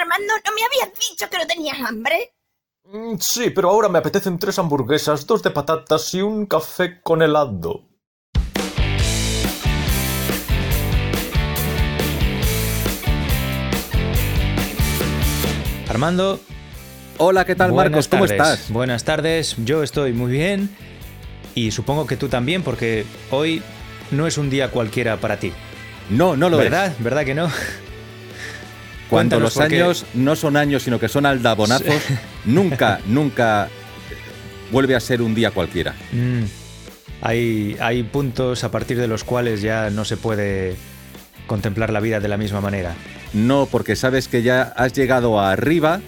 Armando, ¿no me habías dicho que no tenías hambre? Mm, Sí, pero ahora me apetecen tres hamburguesas, dos de patatas y un café con helado. Armando. Hola, ¿qué tal, buenas Marcos? ¿Cómo tardes. estás? Buenas tardes, yo estoy muy bien y supongo que tú también porque hoy no es un día cualquiera para ti. No, no lo ¿Verdad? es. ¿Verdad que no? Cuando Cuéntanos los qué. años no son años, sino que son aldabonazos, nunca, nunca vuelve a ser un día cualquiera. Mm, hay, hay puntos a partir de los cuales ya no se puede contemplar la vida de la misma manera. No, porque sabes que ya has llegado arriba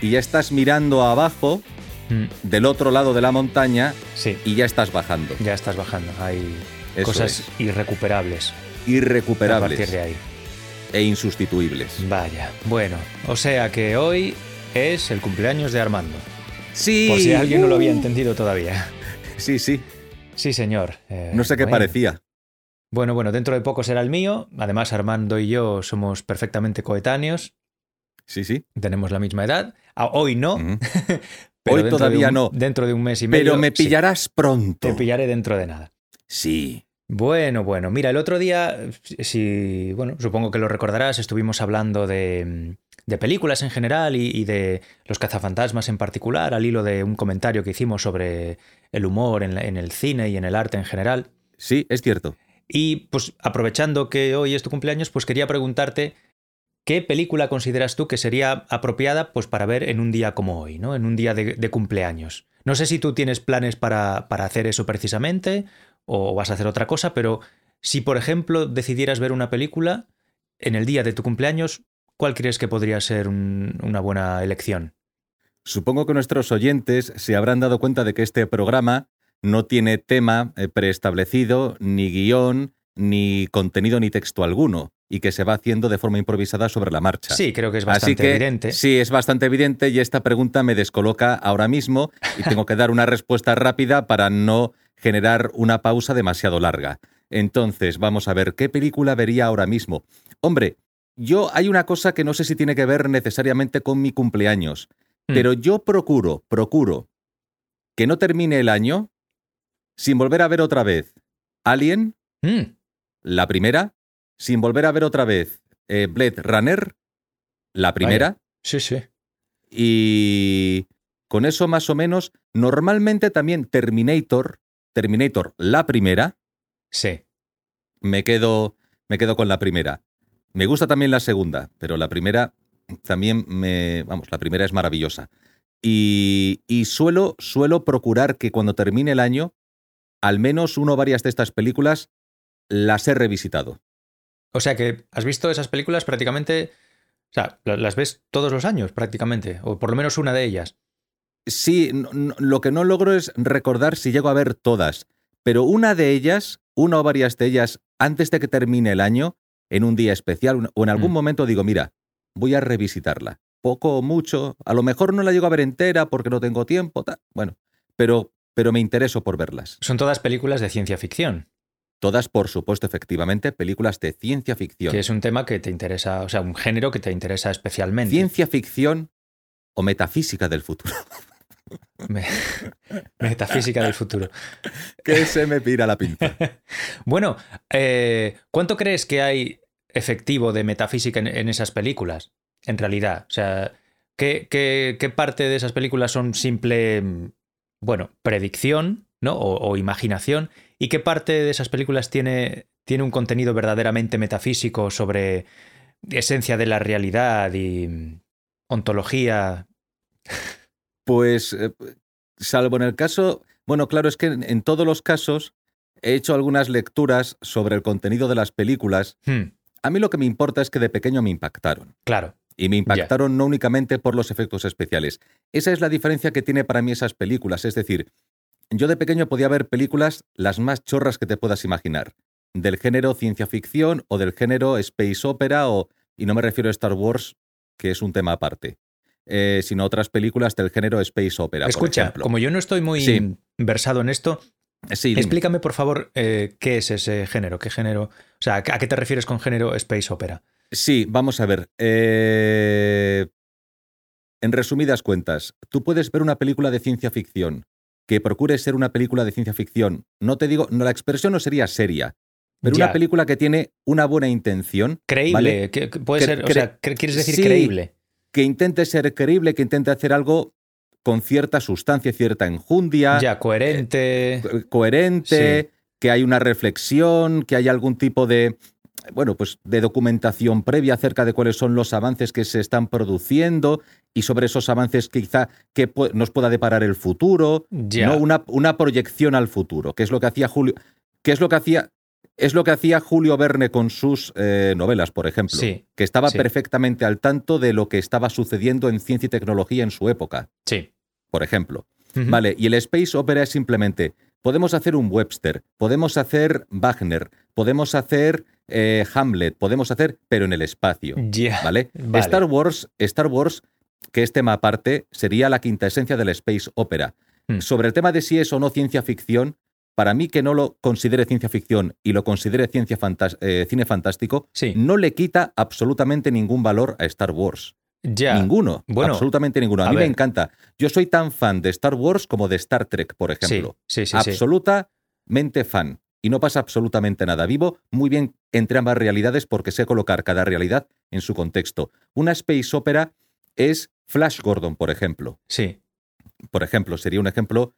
y ya estás mirando abajo Mm, del otro lado de la montaña sí, y ya estás bajando. ya estás bajando. Hay Eso cosas irrecuperables a Irrecuperables partir de ahí. E insustituibles. Vaya, bueno, o sea que hoy es el cumpleaños de Armando. Sí. Por si alguien no lo había uh, entendido todavía. Sí, sí. Sí, señor. Eh, No sé qué bueno. parecía. Bueno, bueno, dentro de poco será el mío. Además, Armando y yo somos perfectamente coetáneos. Sí, sí. Tenemos la misma edad. Hoy no. Hoy de todavía un- no. Dentro de un mes y medio. Pero me sí, pillarás pronto. te pillaré dentro de nada. Sí. Bueno, bueno, mira, el otro día, si, bueno, supongo que lo recordarás, estuvimos hablando de, de películas en general y, y de los cazafantasmas en particular, al hilo de un comentario que hicimos sobre el humor en, la- en el cine y en el arte en general. Sí, es cierto. Y pues aprovechando que hoy es tu cumpleaños, pues quería preguntarte qué película consideras tú que sería apropiada pues para ver en un día como hoy, ¿no? En un día de, de cumpleaños. No sé si tú tienes planes para, para hacer eso precisamente o vas a hacer otra cosa, pero si por ejemplo decidieras ver una película en el día de tu cumpleaños, ¿cuál crees que podría ser un- una buena elección? Supongo que nuestros oyentes se habrán dado cuenta de que este programa no tiene tema eh, preestablecido, ni guion, ni contenido ni texto alguno, y que se va haciendo de forma improvisada sobre la marcha. Sí, creo que es Así bastante que evidente. sí, es bastante evidente y esta pregunta me descoloca ahora mismo y tengo que dar una respuesta rápida para no generar una pausa demasiado larga. Entonces, vamos a ver, ¿qué película vería ahora mismo? Hombre, yo hay una cosa que no sé si tiene que ver necesariamente con mi cumpleaños, Mm. pero yo procuro, procuro que no termine el año sin volver a ver otra vez Alien, Mm, la primera, sin volver a ver otra vez eh, Blade Runner, la primera, sí, sí. y con eso más o menos, normalmente también Terminator, Terminator la primera, Sí. me quedo, me quedo con la primera. Me gusta también la segunda, pero la primera también me, vamos, la primera es maravillosa. Y, y suelo, suelo procurar que cuando termine el año, al menos uno o varias de estas películas las he revisitado. O sea que has visto esas películas prácticamente. O sea, la- las ves todos los años prácticamente, o por lo menos una de ellas. Sí, no- no- lo que no logro es recordar si llego a ver todas, pero una de ellas, una o varias de ellas, antes de que termine el año, en un día especial o en algún Mm. momento digo, mira, voy a revisitarla. Poco o mucho, a lo mejor no la llego a ver entera porque no tengo tiempo, ta- bueno, pero, pero me intereso por verlas. Son todas películas de ciencia ficción, Todas, por supuesto, efectivamente, películas de ciencia ficción. que es un tema que te interesa, o sea, un género que te interesa especialmente. Ciencia ficción o metafísica del futuro. Me- Metafísica del futuro. que se me pira la pinza. Bueno, eh, ¿cuánto crees que hay efectivo de metafísica en, en esas películas? En realidad, o sea, ¿qué, qué- qué parte de esas películas son simple, mm, bueno, predicción, ¿no? O, o imaginación, y qué parte de esas películas tiene, tiene un contenido verdaderamente metafísico sobre esencia de la realidad y mm, ontología. Pues, eh, salvo en el caso, bueno, claro, es que en, en todos los casos he hecho algunas lecturas sobre el contenido de las películas. Hmm, A mí lo que me importa es que de pequeño me impactaron. claro. Y me impactaron no únicamente por los efectos especiales. Esa es la diferencia que tiene para mí esas películas. Es decir, yo de pequeño podía ver películas las más chorras que te puedas imaginar. Del género ciencia ficción o del género space opera o, y no me refiero a Star Wars, que es un tema aparte, eh, sino otras películas del género space opera. Escucha, como yo no estoy muy Sí. versado en esto, Sí. Explícame, por favor, eh, qué es ese género, qué género, o sea, ¿a qué te refieres con género space opera? Sí, vamos a ver. Eh, en resumidas cuentas, tú puedes ver una película de ciencia ficción que procure ser una película de ciencia ficción. No te digo, no, la expresión no sería seria, pero Ya. una película que tiene una buena intención, Creíble, ¿vale? que- que puede ser, o sea, ¿quieres decir Sí. creíble? Que intente ser creíble, que intente hacer algo con cierta sustancia, cierta enjundia, Ya, coherente. co- coherente, que hay una reflexión, que hay algún tipo de bueno, pues de documentación previa acerca de cuáles son los avances que se están produciendo y sobre esos avances quizá que nos pueda deparar el futuro, Ya. ¿no? Una, una proyección al futuro, que es lo que hacía Julio, que es lo que hacía es lo que hacía Julio Verne con sus eh, novelas, por ejemplo, Sí, que estaba sí. perfectamente al tanto de lo que estaba sucediendo en ciencia y tecnología en su época, Sí. por ejemplo. Vale, y el space opera es simplemente, podemos hacer un Webster, podemos hacer Wagner, podemos hacer eh, Hamlet, podemos hacer, pero en el espacio, Ya. ¿vale? Vale. Star Wars, Star Wars, que es tema aparte, sería la quinta esencia del space opera. Hmm. Sobre el tema de si es o no ciencia ficción, para mí que no lo considere ciencia ficción y lo considere ciencia eh, cine fantástico, Sí. no le quita absolutamente ningún valor a Star Wars. Ya. Ninguno, Bueno, absolutamente ninguno. A, a mí me encanta. Yo soy tan fan de Star Wars como de Star Trek, por ejemplo. sí, sí, sí. absolutamente fan. Y no pasa absolutamente nada. Vivo muy bien entre ambas realidades porque sé colocar cada realidad en su contexto. Una space opera es Flash Gordon, por ejemplo. Sí. Por ejemplo, sería un ejemplo.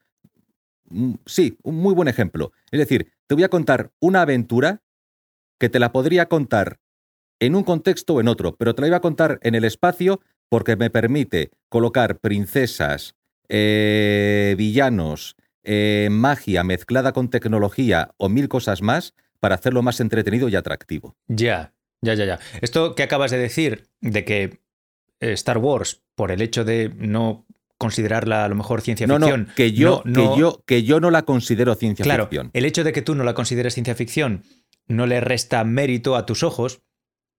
Mm, Sí, un muy buen ejemplo. Es decir, te voy a contar una aventura que te la podría contar en un contexto o en otro, pero te la iba a contar en el espacio porque me permite colocar princesas, eh, villanos, eh, magia mezclada con tecnología o mil cosas más para hacerlo más entretenido y atractivo. Ya, ya, ya, ya. Esto que acabas de decir, de que Star Wars, por el hecho de no considerarla a lo mejor ciencia No, ficción. no, que yo, no- que yo, que yo no la considero ciencia claro, ficción. el hecho de que tú no la consideres ciencia ficción no le resta mérito a tus ojos.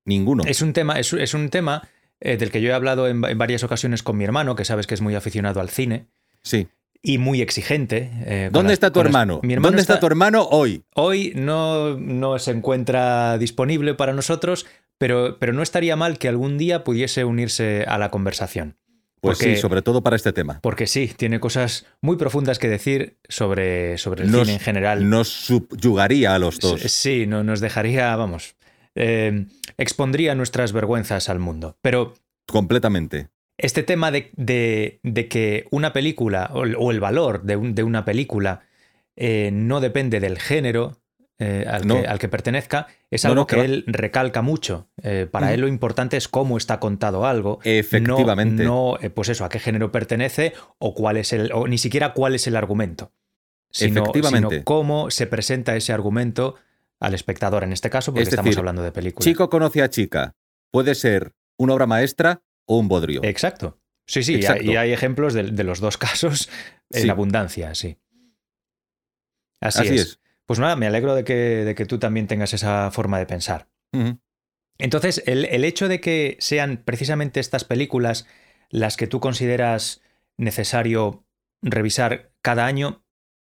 Ninguno. Es un tema, es, es un tema eh, del que yo he hablado en, en varias ocasiones con mi hermano, que sabes que es muy aficionado al cine Sí. y muy exigente. eh, ¿Dónde las- está tu las- hermano? Mi hermano ¿Dónde está... tu hermano hoy? Hoy no, no se encuentra disponible para nosotros, pero, pero no estaría mal que algún día pudiese unirse a la conversación. Pues Porque- sí, sobre todo para este tema. Porque sí, tiene cosas muy profundas que decir sobre, sobre el Nos- cine en general. Nos subyugaría a los dos. Sí, no, nos dejaría, vamos, eh, expondría nuestras vergüenzas al mundo. Pero Completamente. este tema de, de- de que una película o el, o el valor de, un- de una película eh, no depende del género eh, al, No. que, al que pertenezca, es No, algo no, que él recalca mucho. Eh, para él lo importante es cómo está contado algo. Efectivamente. No, eh, pues eso, a qué género pertenece o cuál es el, o ni siquiera cuál es el argumento. Sino, Efectivamente. sino cómo se presenta ese argumento al espectador, en este caso, porque Es estamos hablando de películas. Chico conoce a chica. Puede ser una obra maestra o un bodrio. Exacto. Sí, sí, y hay- Exacto. y hay ejemplos de, de los dos casos en Sí. abundancia, sí. Así, Así es. es. Pues nada, me alegro de que, de que tú también tengas esa forma de pensar. Entonces, el, el hecho de que sean precisamente estas películas las que tú consideras necesario revisar cada año,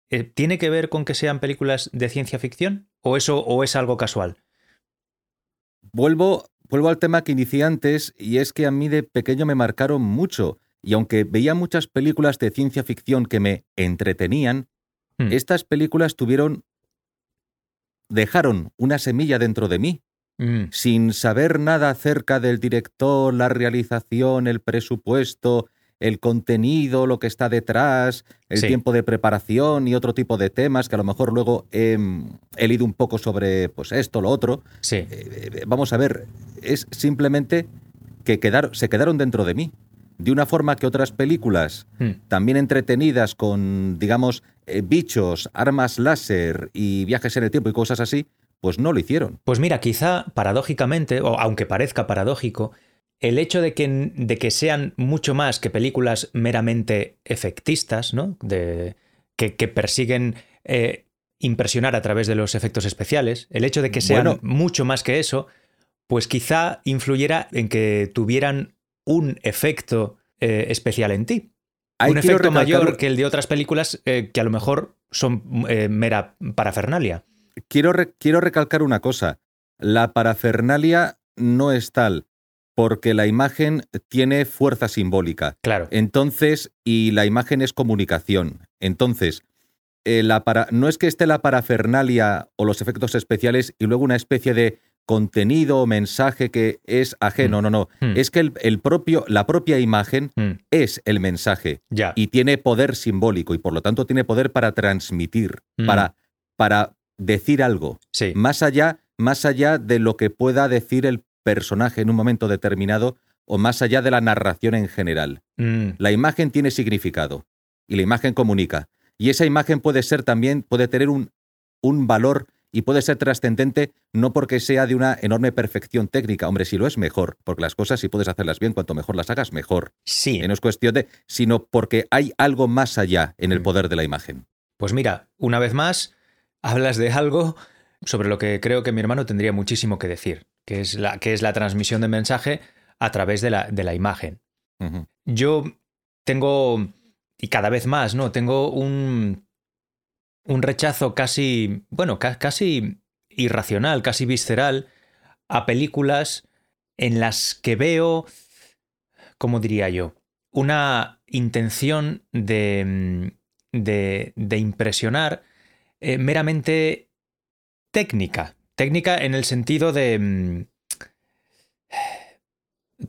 eh, ¿tiene que ver con que sean películas de ciencia ficción? ¿O eso o es algo casual? Vuelvo, vuelvo al tema que inicié antes y es que a mí de pequeño me marcaron mucho. Y aunque veía muchas películas de ciencia ficción que me entretenían, Hmm. estas películas tuvieron... dejaron una semilla dentro de mí. Mm, sin saber nada acerca del director, la realización, el presupuesto, el contenido, lo que está detrás, el Sí. tiempo de preparación y otro tipo de temas que a lo mejor luego he, he leído un poco sobre pues esto, lo otro. sí, Eh, eh, vamos a ver, es simplemente que se quedaron dentro de mí. De una forma que otras películas, Mm, también entretenidas con, digamos, eh, bichos, armas láser y viajes en el tiempo y cosas así, pues no lo hicieron. Pues mira, quizá paradójicamente, o aunque parezca paradójico, el hecho de que, de que sean mucho más que películas meramente efectistas, ¿no? De, que, que persiguen eh, impresionar a través de los efectos especiales, el hecho de que sean Bueno. mucho más que eso, pues quizá influyera en que tuvieran un efecto eh, especial en ti. Ahí un efecto recalcar mayor que el de otras películas eh, que a lo mejor son eh, mera parafernalia. quiero, re- quiero recalcar una cosa. La parafernalia no es tal. porque la imagen tiene fuerza simbólica. Claro. Entonces, y la imagen es comunicación. Entonces, eh, la para- no es que esté la parafernalia o los efectos especiales y luego una especie de contenido o mensaje que es ajeno, Mm. no, no. Mm. Es que el, el propio, la propia imagen Mm, es el mensaje ya. y tiene poder simbólico y por lo tanto tiene poder para transmitir, para, para decir algo, sí. más allá, más allá de lo que pueda decir el personaje en un momento determinado o más allá de la narración en general. La imagen tiene significado y la imagen comunica. Y esa imagen puede ser también, puede tener un, un valor y puede ser trascendente no porque sea de una enorme perfección técnica. Hombre, si lo es mejor, porque las cosas si puedes hacerlas bien, cuanto mejor las hagas, mejor. sí. No es cuestión de, sino porque hay algo más allá en el Mm. poder de la imagen. Pues mira, una vez más, hablas de algo sobre lo que creo que mi hermano tendría muchísimo que decir, que es la, que es la transmisión de mensaje a través de la, de la imagen. Yo tengo, y cada vez más, ¿no? Tengo un, un rechazo casi, bueno, ca- casi irracional, casi visceral a películas en las que veo, ¿cómo diría yo? Una intención de, mm, de, de impresionar eh, meramente técnica. Técnica en el sentido de, mm,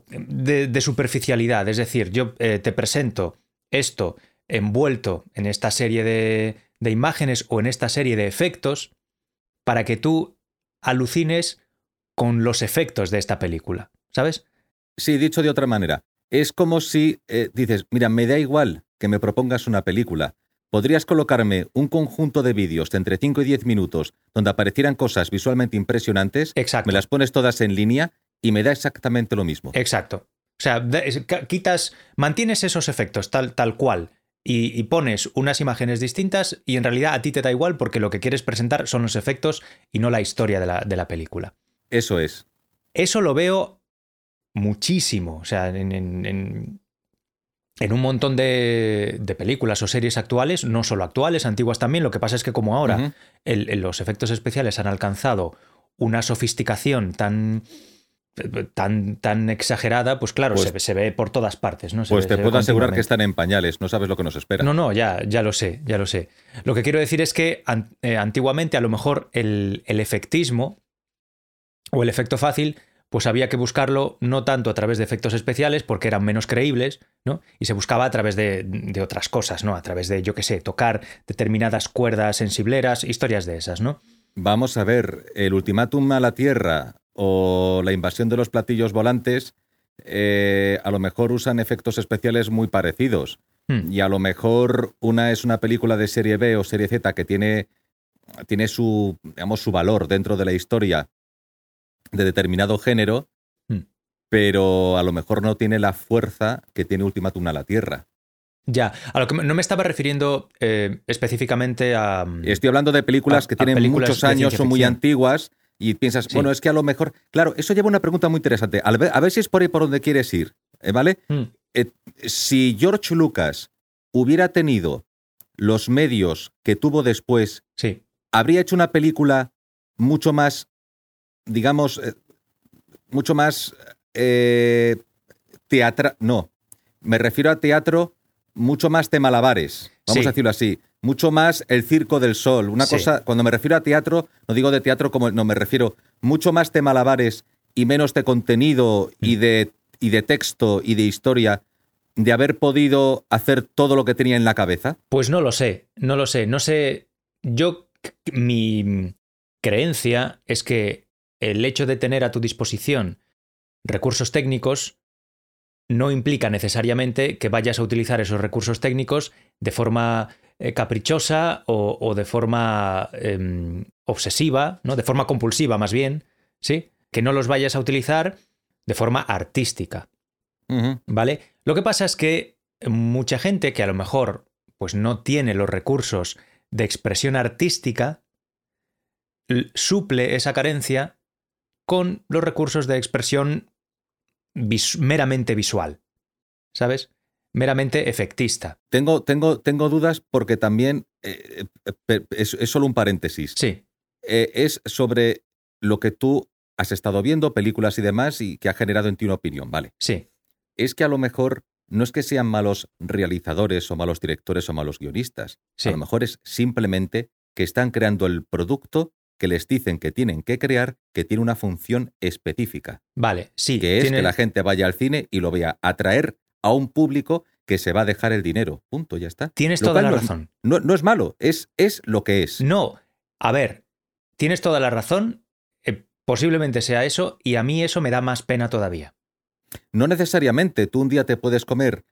de, de superficialidad. Es decir, yo eh, te presento esto envuelto en esta serie de, de imágenes o en esta serie de efectos para que tú alucines con los efectos de esta película. ¿Sabes? Sí, dicho de otra manera, es como si eh, dices, mira, me da igual que me propongas una película. Podrías colocarme un conjunto de vídeos de entre 5 y 10 minutos donde aparecieran cosas visualmente impresionantes, Exacto. me las pones todas en línea y me da exactamente lo mismo. Exacto. O sea, quitas, mantienes esos efectos tal, tal cual y, y pones unas imágenes distintas y en realidad a ti te da igual porque lo que quieres presentar son los efectos y no la historia de la, de la película. Eso es. Eso lo veo muchísimo. O sea, en, en- en- en un montón de, de películas o series actuales, no solo actuales, antiguas también. Lo que pasa es que como ahora Ujú. el- el- los efectos especiales han alcanzado una sofisticación tan tan, tan exagerada, pues claro, Pues- se, ve- se ve por todas partes, ¿no? Se Pues ve- te puedo asegurar que están en pañales, no sabes lo que nos espera. No, no, ya, ya lo sé, ya lo sé. Lo que quiero decir es que an- eh, antiguamente a lo mejor el, el efectismo o el efecto fácil, pues había que buscarlo no tanto a través de efectos especiales porque eran menos creíbles, ¿no? Y se buscaba a través de, de otras cosas, ¿no? A través de, yo qué sé, tocar determinadas cuerdas sensibleras, historias de esas, ¿no? Vamos a ver, el ultimátum a la Tierra o la invasión de los platillos volantes eh, a lo mejor usan efectos especiales muy parecidos. Hmm. Y a lo mejor una es una película de serie B o serie Z que tiene, tiene su, digamos, su valor dentro de la historia de determinado género, Hmm. pero a lo mejor no tiene la fuerza que tiene Ultimátum a la Tierra. Ya, a lo que no me estaba refiriendo eh, específicamente a... Estoy hablando de películas A- que tienen películas muchos años, son muy antiguas y piensas, Sí. bueno, es que a lo mejor, claro, eso lleva una pregunta muy interesante. Al ver- a ver si es por ahí por donde quieres ir, ¿eh, ¿vale? Mm, Si George Lucas hubiera tenido los medios que tuvo después, sí, habría hecho una película mucho más, digamos, eh, mucho más eh, teatral. No, me refiero a teatro mucho más de malabares, vamos Sí. a decirlo así. Mucho más el circo del sol. Una Sí. cosa, cuando me refiero a teatro, no digo de teatro como, no, me refiero mucho más de malabares y menos de contenido Mm. y de, y de texto y de historia, de haber podido hacer todo lo que tenía en la cabeza. Pues no lo sé, no lo sé, no sé. Yo, mi creencia es que el hecho de tener a tu disposición recursos técnicos no implica necesariamente que vayas a utilizar esos recursos técnicos de forma eh, caprichosa o, o de forma em, obsesiva, ¿no? De forma compulsiva, más bien, ¿sí? Que no los vayas a utilizar de forma artística. ¿Vale? Lo que pasa es que mucha gente que a lo mejor pues no tiene los recursos de expresión artística suple esa carencia con los recursos de expresión vis- meramente visual. ¿Sabes? Meramente efectista. Tengo, tengo, tengo dudas porque también eh, eh, es, es solo un paréntesis. Sí, Eh, es sobre lo que tú has estado viendo películas y demás y que ha generado en ti una opinión, ¿vale? Sí. Es que a lo mejor no es que sean malos realizadores o malos directores o malos guionistas. Sí. A lo mejor es simplemente que están creando el producto que les dicen que tienen que crear, que tiene una función específica, Vale, sí. que es tiene- que la gente vaya al cine y lo vea atraer a un público que se va a dejar el dinero. Punto, ya está. Tienes Lo toda la no es- razón. No, no es malo, es, es lo que es. No, a ver, tienes toda la razón. eh, posiblemente sea eso, y a mí eso me da más pena todavía. No necesariamente. Tú un día te puedes comer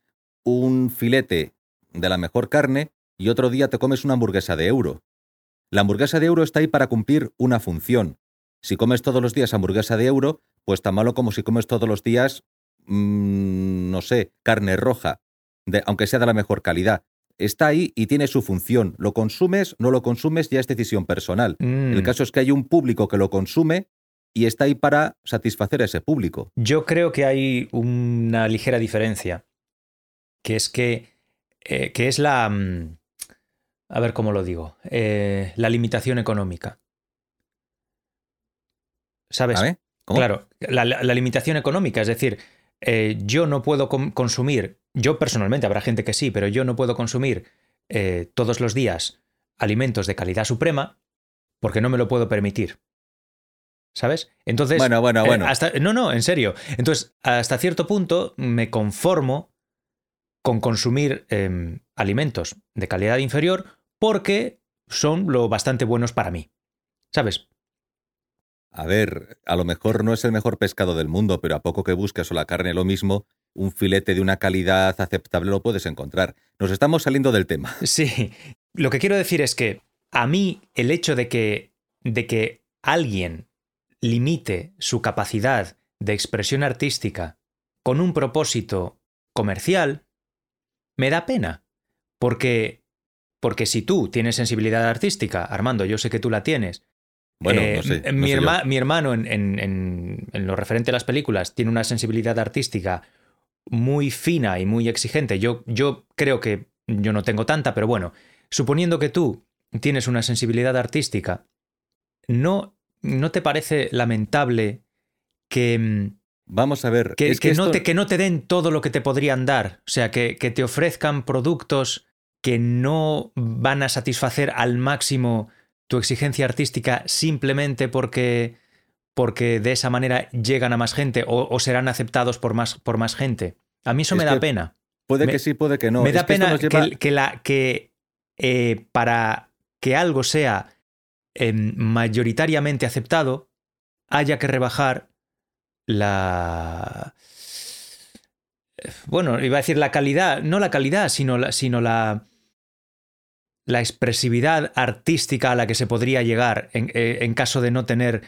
un filete de la mejor carne y otro día te comes una hamburguesa de euro. La hamburguesa de euro está ahí para cumplir una función. Si comes todos los días hamburguesa de euro, pues tan malo como si comes todos los días, mm, no sé, carne roja, de- aunque sea de la mejor calidad. Está ahí y tiene su función. Lo consumes, no lo consumes, ya es decisión personal. Mm, El caso es que hay un público que lo consume y está ahí para satisfacer a ese público. Yo creo que hay una ligera diferencia, que es que, eh, que es la... mm, A ver cómo lo digo. eh, la limitación económica. ¿Sabes? Claro, la, la- la limitación económica, es decir, eh, yo no puedo consumir, yo personalmente, habrá gente que sí, pero yo no puedo consumir eh, todos los días alimentos de calidad suprema porque no me lo puedo permitir. ¿Sabes? Entonces, Bueno, bueno, eh, bueno. hasta- no, no, en serio. Entonces, hasta cierto punto me conformo con consumir em, alimentos de calidad inferior porque son lo bastante buenos para mí. ¿Sabes? A ver, a lo mejor no es el mejor pescado del mundo, pero a poco que busques o la carne lo mismo, un filete de una calidad aceptable lo puedes encontrar. Nos estamos saliendo del tema. Sí, lo que quiero decir es que a mí el hecho de que, de que alguien limite su capacidad de expresión artística con un propósito comercial me da pena. Porque, porque si tú tienes sensibilidad artística, Armando, yo sé que tú la tienes. Bueno, eh, no sé. no mi, herma- hermano, en, en- en- en lo referente a las películas, tiene una sensibilidad artística muy fina y muy exigente. Yo, yo creo que yo no tengo tanta, pero bueno, suponiendo que tú tienes una sensibilidad artística, ¿no, no te parece lamentable que, mm, Vamos a ver. que, es que que no te, que no te den todo lo que te podrían dar? O sea, que te ofrezcan productos que no van a satisfacer al máximo tu exigencia artística simplemente porque, porque de esa manera llegan a más gente o, o serán aceptados por más, por más gente. A mí eso Es me da pena. Puede me- que sí, puede que no. me Es da que pena nos lleva- que, que la, que eh, para que algo sea em, mayoritariamente aceptado, haya que rebajar la... Bueno, iba a decir la calidad, no la calidad, sino la, sino la, la expresividad artística a la que se podría llegar en, eh, en caso de no tener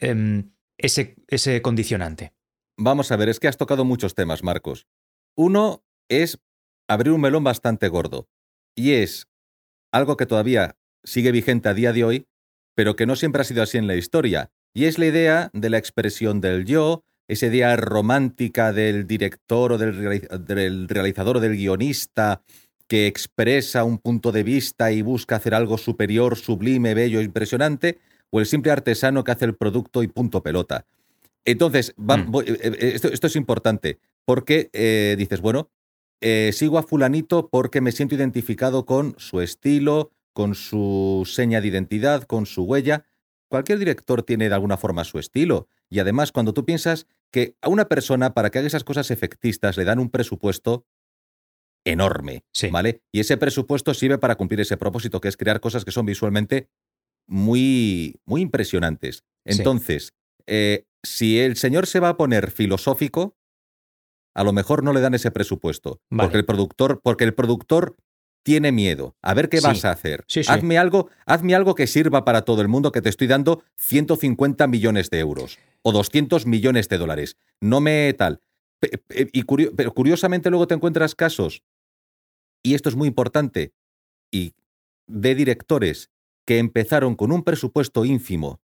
em, ese, ese condicionante. Vamos a ver, es que has tocado muchos temas, Marcos. Uno es abrir un melón bastante gordo. Y es algo que todavía sigue vigente a día de hoy, pero que no siempre ha sido así en la historia. Y es la idea de la expresión del yo, esa idea romántica del director o del, reali- del realizador o del guionista que expresa un punto de vista y busca hacer algo superior, sublime, bello, impresionante, o el simple artesano que hace el producto y punto pelota. Entonces, va- Mm. voy- eh, eh, esto, esto es importante, porque eh, dices, bueno, eh, sigo a fulanito porque me siento identificado con su estilo, con su seña de identidad, con su huella. Cualquier director tiene de alguna forma su estilo. Y además, cuando tú piensas que a una persona, para que haga esas cosas efectistas, le dan un presupuesto enorme, Sí. ¿vale? Y ese presupuesto sirve para cumplir ese propósito, que es crear cosas que son visualmente muy, muy impresionantes. Sí. Entonces, eh, si el señor se va a poner filosófico, a lo mejor no le dan ese presupuesto. Vale. Porque el productor, porque el productor tiene miedo. A ver qué Sí. vas a hacer. Sí, sí. Hazme algo, hazme algo que sirva para todo el mundo, que te estoy dando 150 millones de euros o 200 millones de dólares. No me tal. Y curiosamente luego te encuentras casos, y esto es muy importante, y de directores que empezaron con un presupuesto ínfimo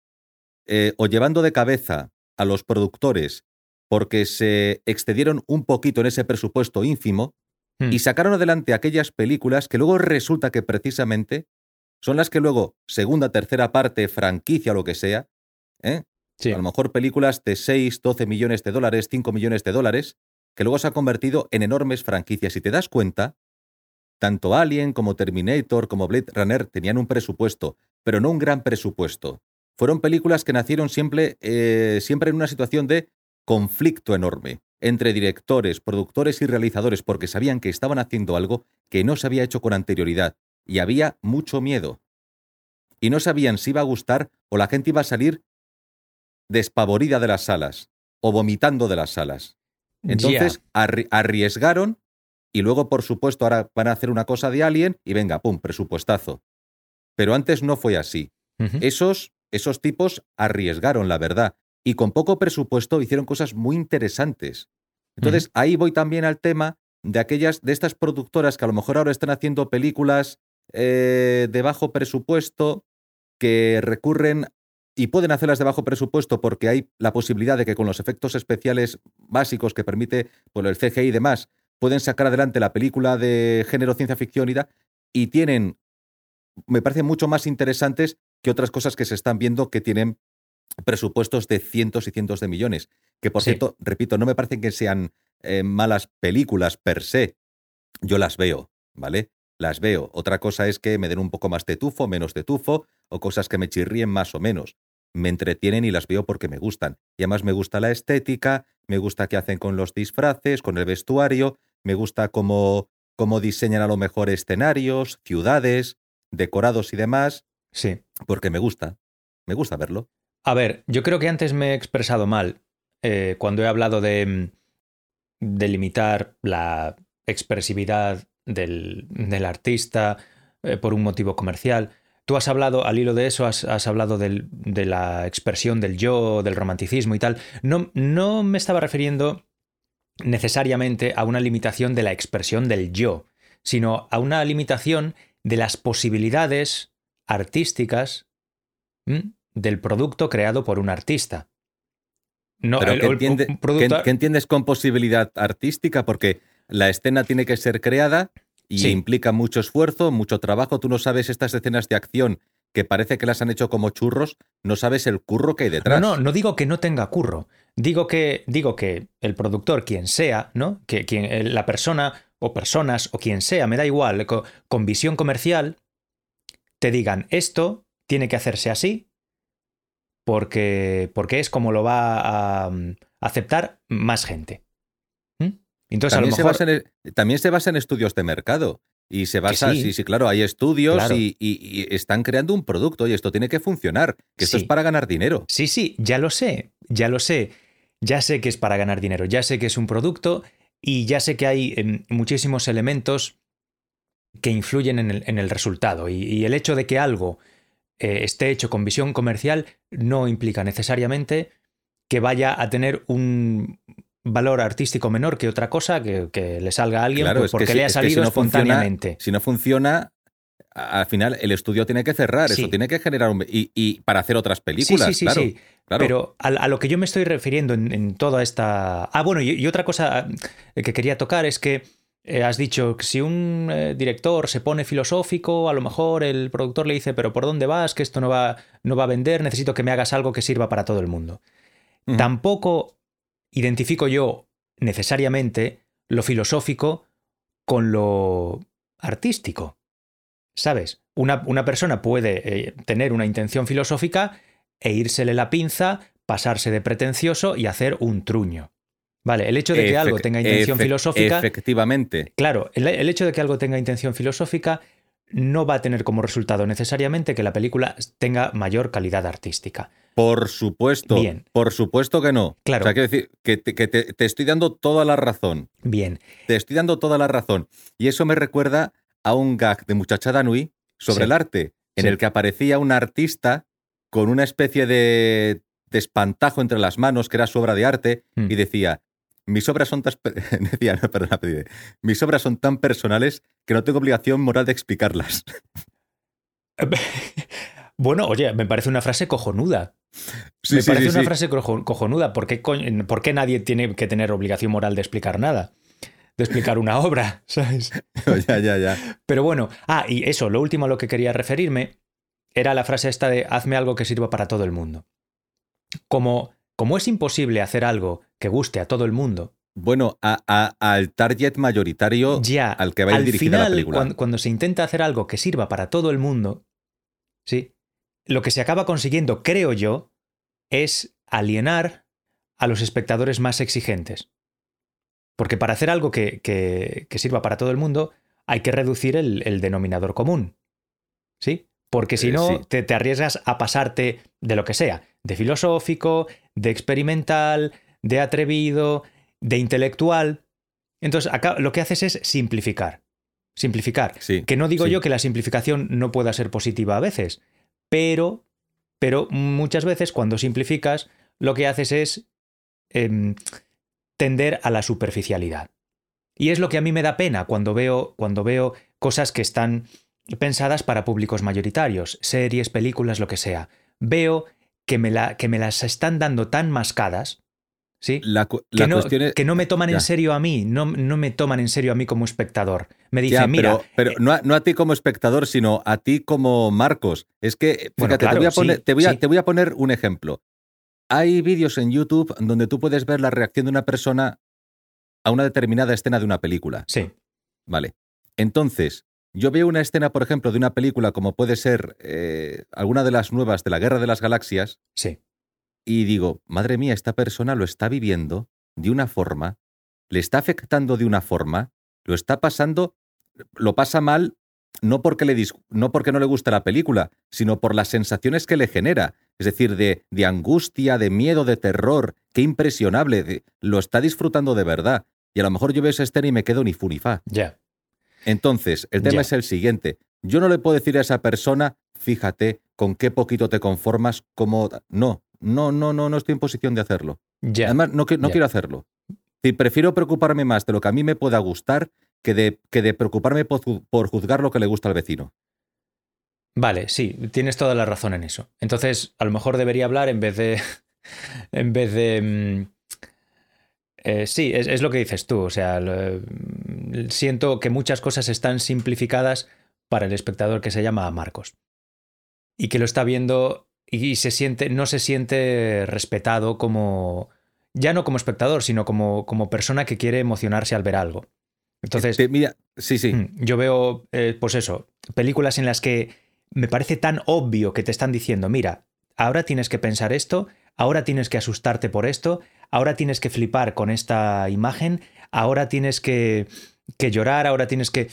eh, o llevando de cabeza a los productores porque se excedieron un poquito en ese presupuesto ínfimo Hmm. y sacaron adelante aquellas películas que luego resulta que precisamente son las que luego, segunda, tercera parte, franquicia, lo que sea, ¿eh? Sí. A lo mejor películas de 6, 12 millones de dólares, 5 millones de dólares, que luego se han convertido en enormes franquicias. Si te das cuenta, tanto Alien como Terminator como Blade Runner tenían un presupuesto, pero no un gran presupuesto. Fueron películas que nacieron siempre, eh, siempre en una situación de conflicto enorme entre directores, productores y realizadores porque sabían que estaban haciendo algo que no se había hecho con anterioridad y había mucho miedo. Y no sabían si iba a gustar o la gente iba a salir despavorida de las salas o vomitando de las salas. Entonces arri- arriesgaron y luego, por supuesto, ahora van a hacer una cosa de Alien y venga, pum, presupuestazo. Pero antes no fue así. Esos, esos tipos arriesgaron, la verdad, y con poco presupuesto hicieron cosas muy interesantes. Entonces, ahí voy también al tema de aquellas, de estas productoras que a lo mejor ahora están haciendo películas eh, de bajo presupuesto, que recurren y pueden hacerlas de bajo presupuesto porque hay la posibilidad de que con los efectos especiales básicos que permite por el CGI y demás, pueden sacar adelante la película de género ciencia ficción y, da- y tienen, me parecen mucho más interesantes que otras cosas que se están viendo que tienen presupuestos de cientos y cientos de millones. Que por Sí. cierto, repito, no me parecen que sean eh, malas películas per se. Yo las veo, ¿vale? Las veo. Otra cosa es que me den un poco más de tufo, menos de tufo, o cosas que me chirríen más o menos. Me entretienen y las veo porque me gustan. Y además me gusta la estética, me gusta qué hacen con los disfraces, con el vestuario, me gusta cómo, cómo diseñan a lo mejor escenarios, ciudades, decorados y demás, Sí. porque me gusta. Me gusta verlo. A ver, yo creo que antes me he expresado mal eh, cuando he hablado de, mm, de limitar la expresividad del, del artista eh, por un motivo comercial. Tú has hablado, al hilo de eso, has, has hablado del- de la expresión del yo, del romanticismo y tal. No, no me estaba refiriendo necesariamente a una limitación de la expresión del yo, sino a una limitación de las posibilidades artísticas ¿m? del producto creado por un artista. No, Pero el- ¿qué, el- entiende- un producto- qué- qué entiendes con posibilidad artística? Porque la escena tiene que ser creada y Sí. implica mucho esfuerzo, mucho trabajo. Tú no sabes estas escenas de acción que parece que las han hecho como churros, no sabes el curro que hay detrás. No, no, no digo que no tenga curro. Digo que, digo que el productor, quien sea, ¿no? Que quien, eh, la persona o personas o quien sea, me da igual, co- con, visión comercial, te digan esto tiene que hacerse así porque, porque es como lo va a mm, aceptar más gente. ¿Mm? Entonces, también, a se lo mejor. basa en también se basa en estudios de mercado. Y se basa, sí. sí. sí, claro, hay estudios Claro. y, y- y están creando un producto y esto tiene que funcionar, que esto es para ganar dinero. Sí, sí, ya lo sé, ya lo sé. Ya sé que es para ganar dinero, ya sé que es un producto y ya sé que hay em, muchísimos elementos que influyen en el, en el resultado. Y, y el hecho de que algo eh, esté hecho con visión comercial no implica necesariamente que vaya a tener un valor artístico menor que otra cosa que, que le salga a alguien Claro, por- es que porque si- le ha es que si salido funciona- espontáneamente. Si no funciona, al final el estudio tiene que cerrar, Sí. eso tiene que generar un... Y, y para hacer otras películas, sí, sí, sí, claro. Claro. Pero a, a lo que yo me estoy refiriendo en, en toda esta... Ah, bueno, y, y otra cosa eh, que quería tocar es que eh, has dicho que si un eh, director se pone filosófico, a lo mejor el productor le dice, pero ¿por dónde vas? Que esto no va, no va a vender, necesito que me hagas algo que sirva para todo el mundo. Tampoco identifico yo necesariamente lo filosófico con lo artístico. ¿Sabes? Una, una persona puede eh, tener una intención filosófica e írsele la pinza, pasarse de pretencioso y hacer un truño. Vale, el hecho de que algo tenga intención filosófica. Efectivamente. Claro, el, el hecho de que algo tenga intención filosófica no va a tener como resultado necesariamente que la película tenga mayor calidad artística. Por supuesto. Bien. Por supuesto que no. Claro. O sea, quiero decir que, te, que te- te estoy dando toda la razón. Bien, Te estoy dando toda la razón. Y eso me recuerda a un gag de Muchachada Nui sobre Sí. el arte, en Sí. el que aparecía un artista con una especie de, de espantajo entre las manos, que era su obra de arte, Mm. y decía. Mis obras son tan, decía, no, perdona, mis obras son tan personales que no tengo obligación moral de explicarlas. Bueno, oye, me parece una frase cojonuda. Sí, me sí, parece sí, una frase cojo- cojonuda. ¿Por qué, coño- por qué nadie tiene que tener obligación moral de explicar nada? De explicar una obra, ¿sabes? ya, ya, ya. Pero bueno, ah, y eso, lo último a lo que quería referirme era la frase esta de hazme algo que sirva para todo el mundo. como, como es imposible hacer algo que guste a todo el mundo, Bueno, a- a- al target mayoritario ya al que va a ir dirigida final, la película. cuan- Cuando, se intenta hacer algo que sirva para todo el mundo, ¿sí? lo que se acaba consiguiendo, creo yo, es alienar a los espectadores más exigentes. Porque para hacer algo que, que- que sirva para todo el mundo, hay que reducir el, el denominador común. ¿Sí? Porque si Eh, no, sí. te, te arriesgas a pasarte de lo que sea, de filosófico, de experimental, de atrevido, de intelectual. Entonces, acá lo que haces es simplificar. Simplificar. Sí, Que no digo sí. yo que la simplificación no pueda ser positiva a veces, pero, pero muchas veces cuando simplificas, lo que haces es em, tender a la superficialidad. Y es lo que a mí me da pena cuando veo, cuando veo cosas que están pensadas para públicos mayoritarios, series, películas, lo que sea. Veo que me, la, que me las están dando tan mascadas, ¿sí? La, que, no, cuestión es... que no me toman ya. en serio a mí, no, no me toman en serio a mí como espectador. Me dicen, Ya, mira, pero, pero eh, no, a, no a ti como espectador, sino a ti como Marcos. Es que, fíjate, Bueno, te, claro, voy a poner, sí, te, voy a, sí. te voy a poner un ejemplo. Hay vídeos en YouTube donde tú puedes ver la reacción de una persona a una determinada escena de una película. sí, Vale. Entonces, yo veo una escena, por ejemplo, de una película como puede ser eh, alguna de las nuevas de la Guerra de las Galaxias sí, y digo, madre mía, esta persona lo está viviendo de una forma, le está afectando de una forma, lo está pasando, lo pasa mal no porque, le no porque no le gusta la película, sino por las sensaciones que le genera, es decir, de, de angustia, de miedo, de terror, qué impresionable, de- lo está disfrutando de verdad. Y a lo mejor yo veo esa escena y me quedo ni fu ni fa. ya. Entonces, el tema Ya. es el siguiente. Yo no le puedo decir a esa persona, fíjate con qué poquito te conformas, como... No, no, no, no, no estoy en posición de hacerlo. Ya. Además, no, qui- no ya. quiero hacerlo. Y prefiero preocuparme más de lo que a mí me pueda gustar que de, que de preocuparme por, por juzgar lo que le gusta al vecino. Vale, sí, tienes toda la razón en eso. Entonces, a lo mejor debería hablar en vez de. en vez de. Eh, sí, es, es lo que dices tú. O sea, lo- mm, siento que muchas cosas están simplificadas para el espectador que se llama Marcos. Y que lo está viendo y se siente, no se siente respetado como. Ya no como espectador, sino como, como persona que quiere emocionarse al ver algo. Entonces, Te- mira, sí, sí. Mm, Yo veo, eh, pues eso, películas en las que me parece tan obvio que te están diciendo, mira, ahora tienes que pensar esto, ahora tienes que asustarte por esto, ahora tienes que flipar con esta imagen, ahora tienes que, que llorar, ahora tienes que...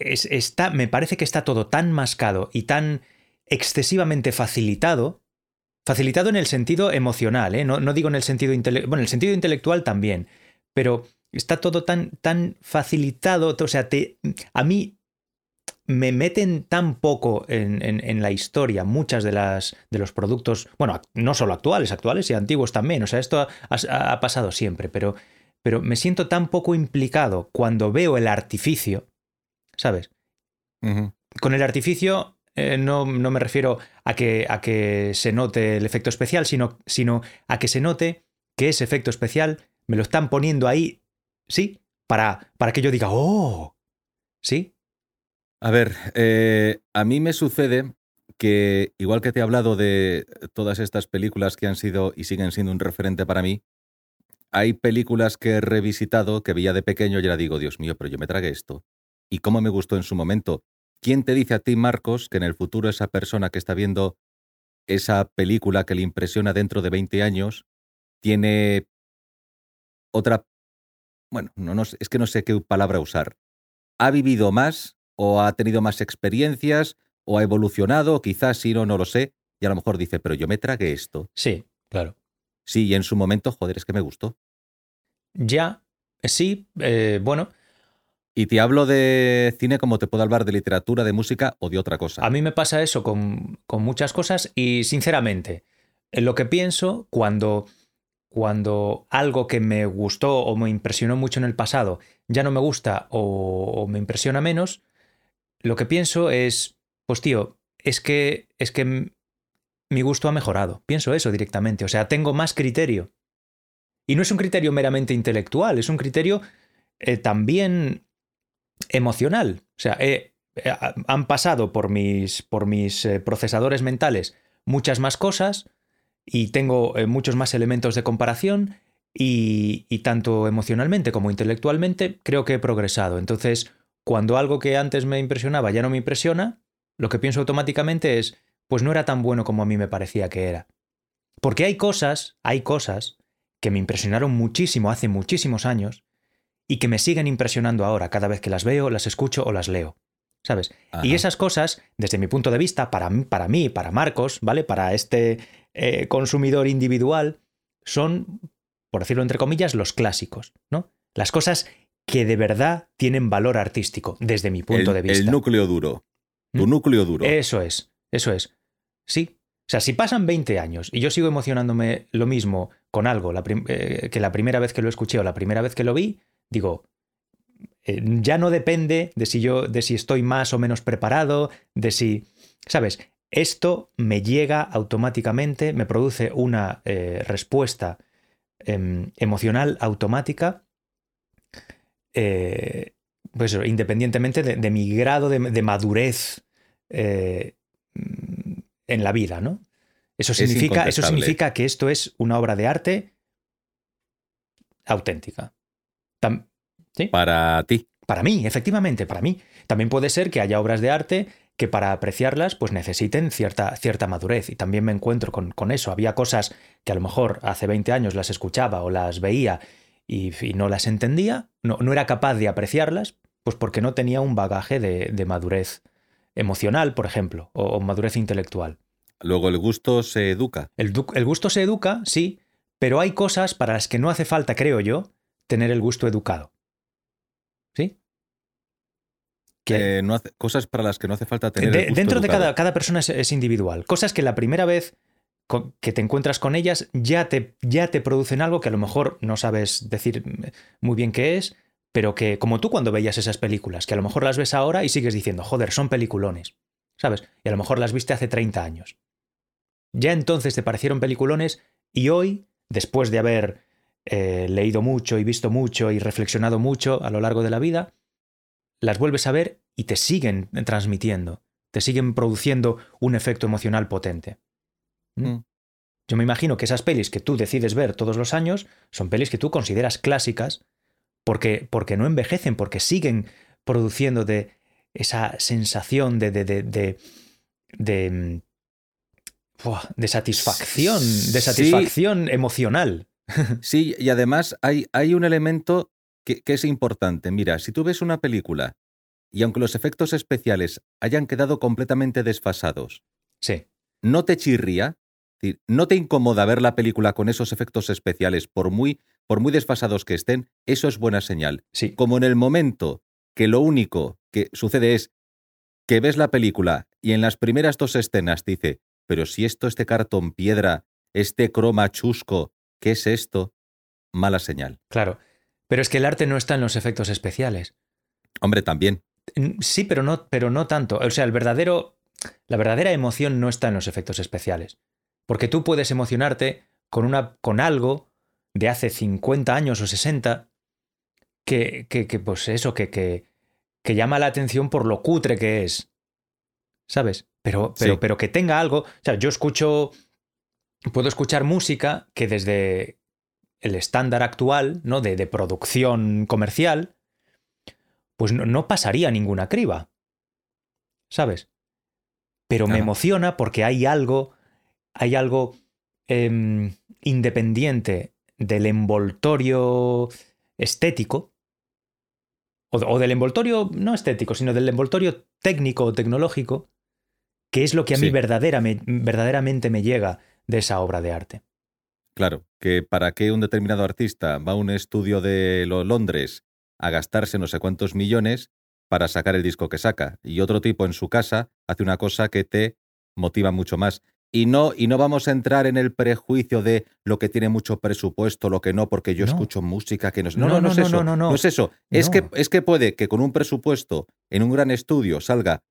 Es- está, me parece que está todo tan mascado y tan excesivamente facilitado, facilitado en el sentido emocional, ¿eh? no, no digo en el sentido intelectual, bueno, en el sentido intelectual también, pero está todo tan, tan facilitado, o sea, te, a mí me meten tan poco en, en- en la historia muchas de las de los productos, bueno, no solo actuales, actuales y antiguos también, o sea, esto ha, ha- ha pasado siempre, pero, pero me siento tan poco implicado cuando veo el artificio, ¿sabes? Con el artificio eh, no, no me refiero a que, a que se note el efecto especial, sino, sino a que se note que ese efecto especial me lo están poniendo ahí, ¿sí? Para, para que yo diga, ¡oh! ¿Sí? A ver, eh, a mí me sucede que, igual que te he hablado de todas estas películas que han sido y siguen siendo un referente para mí, hay películas que he revisitado que veía de pequeño y ahora digo, Dios mío, pero yo me tragué esto. ¿Y cómo me gustó en su momento? ¿Quién te dice a ti, Marcos, que en el futuro esa persona que está viendo esa película que le impresiona dentro de 20 años tiene otra... Bueno, no, no es que no sé qué palabra usar. ¿Ha vivido más o ha tenido más experiencias o ha evolucionado? Quizás sí, no, no lo sé. Y a lo mejor dice, pero yo me tragué esto. Sí, claro. Sí, y en su momento, joder, es que me gustó. Ya, sí, eh, bueno, Y te hablo de cine como te puedo hablar de literatura, de música o de otra cosa. A mí me pasa eso con, con muchas cosas y sinceramente, en lo que pienso cuando, cuando algo que me gustó o me impresionó mucho en el pasado ya no me gusta o, o me impresiona menos, lo que pienso es, pues tío, es que, es que mi gusto ha mejorado. Pienso eso directamente, o sea, tengo más criterio. Y no es un criterio meramente intelectual, es un criterio eh, también emocional. O sea, he- eh, han pasado por mis, por mis eh, procesadores mentales muchas más cosas y tengo eh, muchos más elementos de comparación y, y tanto emocionalmente como intelectualmente creo que he progresado. Entonces, cuando algo que antes me impresionaba ya no me impresiona, lo que pienso automáticamente es, pues no era tan bueno como a mí me parecía que era. Porque hay cosas, hay cosas que me impresionaron muchísimo hace muchísimos años y que me siguen impresionando ahora cada vez que las veo, las escucho o las leo. ¿Sabes? Ajá. Y esas cosas, desde mi punto de vista, para, mí- para mí, para Marcos, ¿vale? Para este eh, consumidor individual, son, por decirlo entre comillas, los clásicos, ¿no? Las cosas que de verdad tienen valor artístico, desde mi punto el, de vista. el núcleo duro. Tu ¿Mm? núcleo duro. Eso es, eso es. Sí. O sea, si pasan 20 años y yo sigo emocionándome lo mismo con algo la eh, que la primera vez que lo escuché o la primera vez que lo vi, digo, eh, ya no depende de si yo, de si estoy más o menos preparado, de si, ¿sabes? Esto me llega automáticamente, me produce una eh, respuesta em, emocional automática, eh, pues independientemente de, de mi grado de, de madurez eh, mm, en la vida, ¿no? Eso significa, eso significa que esto es una obra de arte auténtica. Tam- ¿sí? Para ti. Para mí, efectivamente, para mí. También puede ser que haya obras de arte que para apreciarlas pues necesiten cierta, cierta madurez. Y también me encuentro con, con eso. Había cosas que a lo mejor hace 20 años las escuchaba o las veía y, y no las entendía, no, no era capaz de apreciarlas, pues porque no tenía un bagaje de, de madurez emocional, por ejemplo, o, o madurez intelectual. Luego el gusto se educa. El, gusto se educa, sí, pero hay cosas para las que no hace falta, creo yo, tener el gusto educado. ¿Sí? Que- Eh, no hace- cosas para las que no hace falta tener. de- el gusto dentro de cada, cada persona es, es individual. Cosas que la primera vez que te encuentras con ellas ya te, ya te producen algo que a lo mejor no sabes decir muy bien qué es, pero que como tú cuando veías esas películas, que a lo mejor las ves ahora y sigues diciendo, joder, son peliculones, ¿sabes? Y a lo mejor las viste hace 30 años. Ya entonces te parecieron peliculones y hoy, después de haber eh, leído mucho y visto mucho y reflexionado mucho a lo largo de la vida, las vuelves a ver y te siguen transmitiendo, te siguen produciendo un efecto emocional potente. ¿Mm? Yo me imagino que esas pelis que tú decides ver todos los años son pelis que tú consideras clásicas porque, porque no envejecen, porque siguen produciendo de esa sensación de, de, de, de, de, mm, de satisfacción, Sí. satisfacción emocional. Sí, y además hay, hay un elemento que, que es importante. Mira, si tú ves una película y aunque los efectos especiales hayan quedado completamente desfasados, Sí, no te chirría, no te incomoda ver la película con esos efectos especiales, por muy, por muy desfasados que estén, eso es buena señal. sí. Como en el momento que lo único que sucede es que ves la película y en las primeras dos escenas dice, pero si esto, este cartón piedra, este croma chusco, ¿qué es esto? Mala señal. Claro. Pero es que el arte no está en los efectos especiales. Hombre, también. Sí, pero no, pero no tanto. O sea, el verdadero, la verdadera emoción no está en los efectos especiales. Porque tú puedes emocionarte con, una, con algo de hace 50 años o 60 que, que, que, pues eso, que, que, que llama la atención por lo cutre que es. ¿Sabes? Pero, pero, Sí. pero que tenga algo. O sea, yo escucho. Puedo escuchar música que desde el estándar actual, ¿no? De, de producción comercial, pues no, no pasaría ninguna criba. ¿Sabes? Pero me emociona porque hay algo, hay algo em, independiente del envoltorio estético, o, o del envoltorio no estético, sino del envoltorio técnico o tecnológico, que es lo que a mí Sí. verdadera- me- verdaderamente me llega de esa obra de arte. Claro, que para qué un determinado artista va a un estudio de lo- Londres a gastarse no sé cuántos millones para sacar el disco que saca, y otro tipo en su casa hace una cosa que te motiva mucho más. Y no, y no vamos a entrar en el prejuicio de lo que tiene mucho presupuesto, lo que no, porque yo No. escucho música que no es. No, No, no, no, no, es no, eso. no, no, no. es eso. Es, que, es que puede que con un presupuesto en un gran estudio salga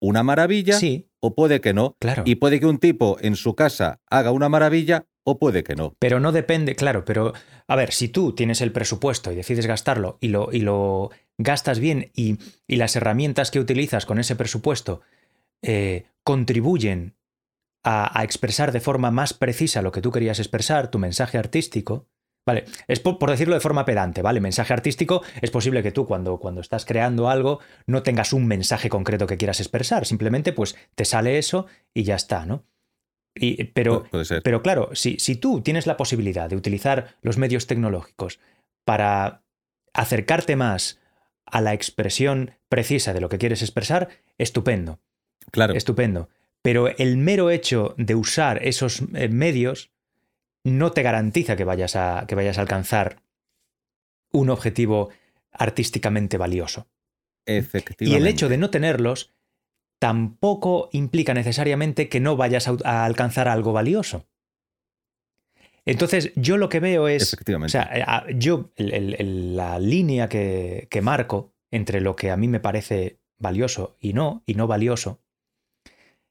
una maravilla, Sí, o puede que no. claro. Y puede que un tipo en su casa haga una maravilla, o puede que no. Pero no depende, claro, pero a ver, si tú tienes el presupuesto y decides gastarlo y lo, y lo gastas bien y, y las herramientas que utilizas con ese presupuesto eh, contribuyen a, a expresar de forma más precisa lo que tú querías expresar, tu mensaje artístico, Vale, es por, por, decirlo de forma pedante, ¿vale? Mensaje artístico, es posible que tú cuando, cuando estás creando algo no tengas un mensaje concreto que quieras expresar, simplemente pues te sale eso y ya está, ¿no? Y, pero, pero claro, si, si tú tienes la posibilidad de utilizar los medios tecnológicos para acercarte más a la expresión precisa de lo que quieres expresar, estupendo. Claro. Estupendo. Pero el mero hecho de usar esos eh, medios no te garantiza que vayas a, que vayas a alcanzar un objetivo artísticamente valioso. Efectivamente. Y el hecho de no tenerlos tampoco implica necesariamente que no vayas a, alcanzar algo valioso. Entonces, yo lo que veo es. Efectivamente. O sea, yo, el, el, la línea que, que, marco entre lo que a mí me parece valioso y no, y no valioso,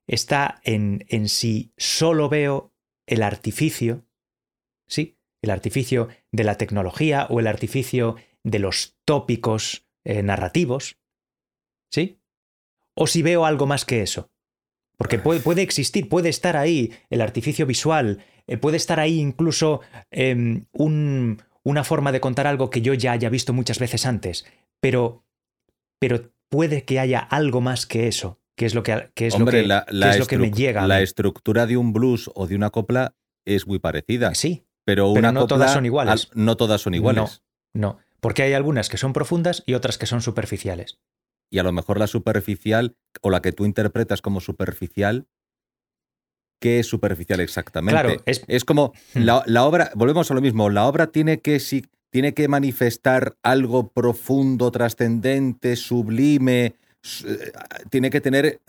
está en, en si solo veo el artificio ¿sí? El artificio de la tecnología o el artificio de los tópicos eh, narrativos, ¿sí? O si veo algo más que eso. Porque puede, puede existir, puede estar ahí el artificio visual, eh, puede estar ahí incluso un, una forma de contar algo que yo ya haya visto muchas veces antes, pero, pero puede que haya algo más que eso, que es lo que, que, es Hombre, lo que, la, es lo que me llega. La estructura de un blues o de una copla es muy parecida. Sí, pero, pero no copla, todas son iguales. No todas son iguales. No, no, porque hay algunas que son profundas y otras que son superficiales. Y a lo mejor la superficial, o la que tú interpretas como superficial, ¿qué es superficial exactamente? Claro, es, es como la, la, obra, volvemos a lo mismo, la obra tiene que, si, tiene que manifestar algo profundo, trascendente, sublime, tiene que tener...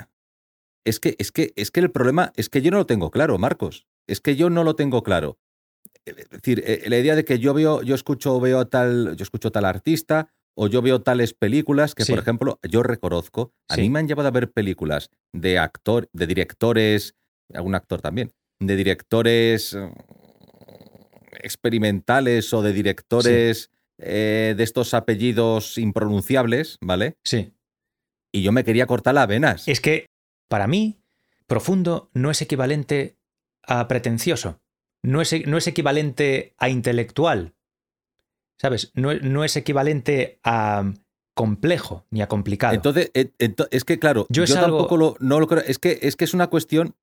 Es que, es, que, es que el problema es que yo no lo tengo claro, Marcos. Es que yo no lo tengo claro es decir, eh, la idea de que yo veo, yo escucho, veo tal, yo escucho tal artista, o yo veo tales películas que, sí. por ejemplo, yo reconozco, a sí. mí me han llevado a ver películas de actor, de directores, algún actor también, de directores eh, experimentales o de directores sí. eh, de estos apellidos impronunciables, ¿vale? Sí. Y yo me quería cortar las venas. Es que, para mí, profundo no es equivalente a pretencioso no es, no es equivalente a intelectual, ¿sabes? No, no, es equivalente a complejo ni a complicado. Entonces, es que claro, yo, yo tampoco algo... lo, no lo creo. Es que, es que es una cuestión.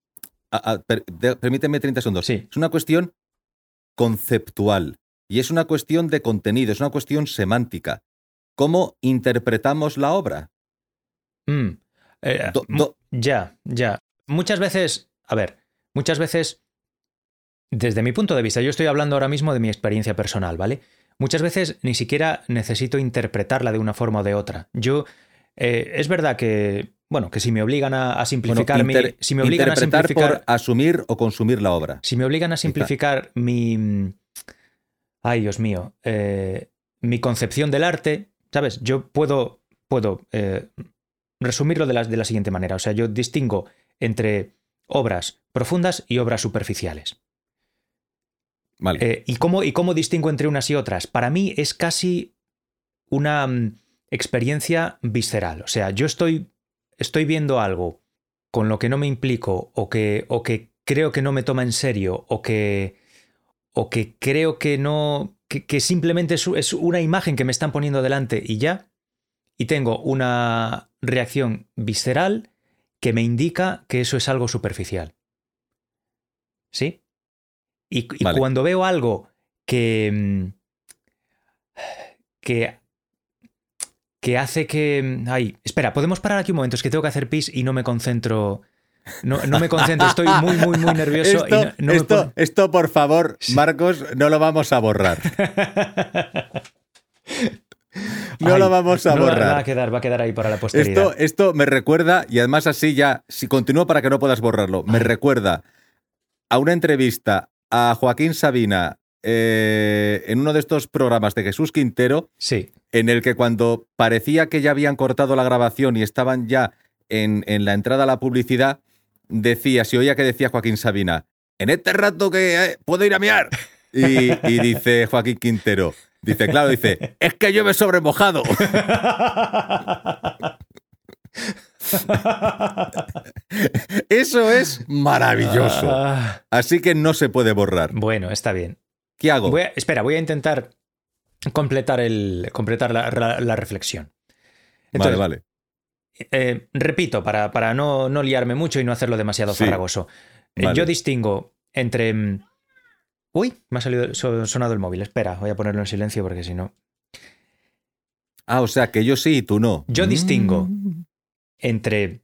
A, a, per, de, permíteme 30 segundos. Sí. Es una cuestión conceptual y es una cuestión de contenido, es una cuestión semántica. ¿Cómo interpretamos la obra? Mm. Eh, do, do... Ya, ya. Muchas veces, a ver, muchas veces desde mi punto de vista, yo estoy hablando ahora mismo de mi experiencia personal, ¿vale? Muchas veces ni siquiera necesito interpretarla de una forma o de otra. Yo, eh, es verdad que, bueno, que si me obligan a, a simplificar bueno, inter, mi... Si me obligan a simplificar... por asumir o consumir la obra. Si me obligan a simplificar mi... Ay, Dios mío. Eh, mi concepción del arte, ¿sabes? Yo puedo, puedo eh, resumirlo de la, de la siguiente manera. O sea, yo distingo entre obras profundas y obras superficiales. Vale. Eh, ¿y, cómo, ¿Y cómo distingo entre unas y otras? Para mí es casi una um, experiencia visceral. O sea, yo estoy, estoy viendo algo con lo que no me implico o que, o que creo que no me toma en serio o que, o que creo que no, que, que simplemente es, es una imagen que me están poniendo delante y ya, y tengo una reacción visceral que me indica que eso es algo superficial. ¿Sí? Y, y vale. cuando veo algo que, mm, que, que hace que... Ay, espera, podemos parar aquí un momento, es que tengo que hacer pis y no me concentro. No, no me concentro, estoy muy, muy, muy nervioso. Esto, y no, no esto, me... esto, por favor, Marcos, no lo vamos a borrar. No Ay, lo vamos a no, borrar. Va a, quedar, va a quedar ahí para la posteridad. Esto, esto me recuerda, y además así ya, si continúo para que no puedas borrarlo, me Ay. recuerda a una entrevista a Joaquín Sabina eh, en uno de estos programas de Jesús Quintero, sí. en el que cuando parecía que ya habían cortado la grabación y estaban ya en, en la entrada a la publicidad, decía, si oía que decía Joaquín Sabina, en este rato que eh, puedo ir a miar. Y, y dice Joaquín Quintero, dice, claro, dice, es que llueve sobre mojado. Eso es maravilloso. Ah, Así que no se puede borrar. bueno, está bien. ¿Qué hago? Voy a- espera, voy a intentar completar, el, completar la, la- la reflexión. Entonces, vale, vale. eh, repito, para, para no, no liarme mucho y no hacerlo demasiado farragoso. Eh, Vale. Yo distingo entre... Uy, me ha salido so- sonado el móvil. Espera, voy a ponerlo en silencio porque si no... Ah, o sea, que yo sí y tú no. Yo distingo. Mm. entre